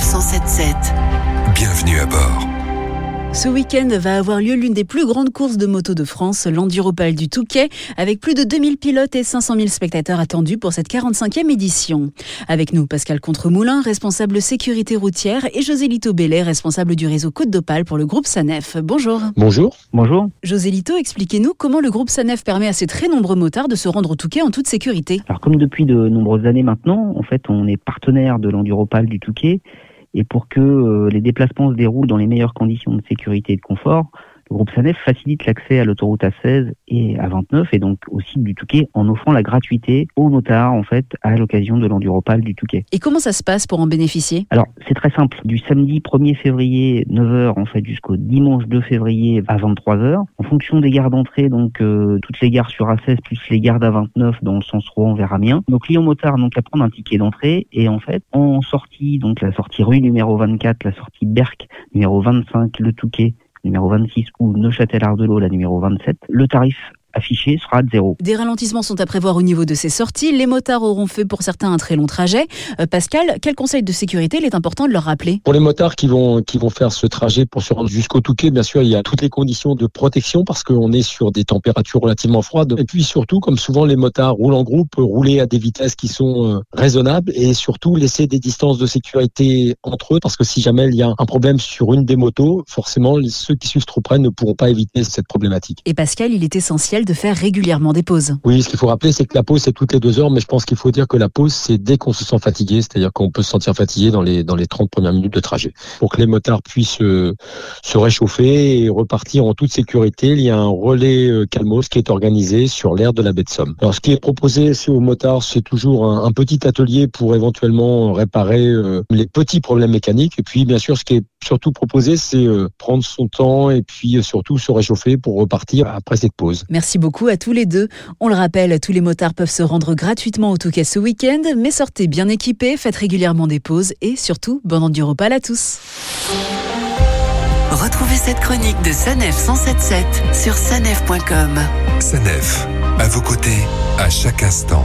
Sanef 177. Bienvenue à bord. Ce week-end va avoir lieu l'une des plus grandes courses de moto de France, l'Enduropal du Touquet, avec plus de 2000 pilotes et 500 000 spectateurs attendus pour cette 45e édition. Avec nous, Pascal Contremoulin, responsable sécurité routière, et José Lito Bellet, responsable du réseau Côte d'Opale pour le groupe Sanef. Bonjour. Bonjour. Bonjour. José Lito, expliquez-nous comment le groupe Sanef permet à ces très nombreux motards de se rendre au Touquet en toute sécurité. Alors comme depuis de nombreuses années maintenant, en fait, on est partenaire de l'Enduropal du Touquet et pour que euh, les déplacements se déroulent dans les meilleures conditions de sécurité et de confort, le groupe SANEF facilite l'accès à l'autoroute A16 et A29 et donc au site du Touquet en offrant la gratuité aux motards en fait à l'occasion de l'enduropal du Touquet. Et comment ça se passe pour en bénéficier? Alors c'est très simple, du samedi 1er février 9h en fait jusqu'au dimanche 2 février à 23h en fonction des gares d'entrée donc euh, toutes les gares sur A16 plus les gares d'A29 dans le sens Rouen vers Amiens. Nos clients motards donc à prendre un ticket d'entrée et en fait en sortie donc la sortie rue numéro 24, la sortie Berck numéro 25, le Touquet numéro 26 ou Neuchâtel-Ardelot, la numéro 27, le tarif affiché sera de zéro. Des ralentissements sont à prévoir au niveau de ces sorties. Les motards auront fait pour certains un très long trajet. Euh, Pascal, quel conseil de sécurité il est important de leur rappeler? Pour les motards qui vont qui vont faire ce trajet pour se rendre jusqu'au Touquet, bien sûr, il y a toutes les conditions de protection parce qu'on est sur des températures relativement froides. Et puis surtout, comme souvent les motards roulent en groupe, rouler à des vitesses qui sont euh, raisonnables et surtout laisser des distances de sécurité entre eux parce que si jamais il y a un problème sur une des motos, forcément ceux qui suivent trop près ne pourront pas éviter cette problématique. Et Pascal, il est essentiel de faire régulièrement des pauses. Oui, ce qu'il faut rappeler, c'est que la pause, c'est toutes les deux heures, mais je pense qu'il faut dire que la pause, c'est dès qu'on se sent fatigué, c'est-à-dire qu'on peut se sentir fatigué dans les, dans les 30 premières minutes de trajet. Pour que les motards puissent euh, se réchauffer et repartir en toute sécurité, il y a un relais euh, Calmos qui est organisé sur l'aire de la baie de Somme. Alors, ce qui est proposé aux motards, c'est toujours un, un, petit atelier pour éventuellement réparer euh, les petits problèmes mécaniques. Et puis, bien sûr, ce qui est surtout proposé, c'est euh, prendre son temps et puis euh, surtout se réchauffer pour repartir après cette pause. Merci beaucoup à tous les deux. On le rappelle, tous les motards peuvent se rendre gratuitement au Touquet ce week-end, mais sortez bien équipés, faites régulièrement des pauses et surtout, bon enduropal à tous. Retrouvez cette chronique de Sanef 177 sur sanef.com. Sanef, à vos côtés, à chaque instant.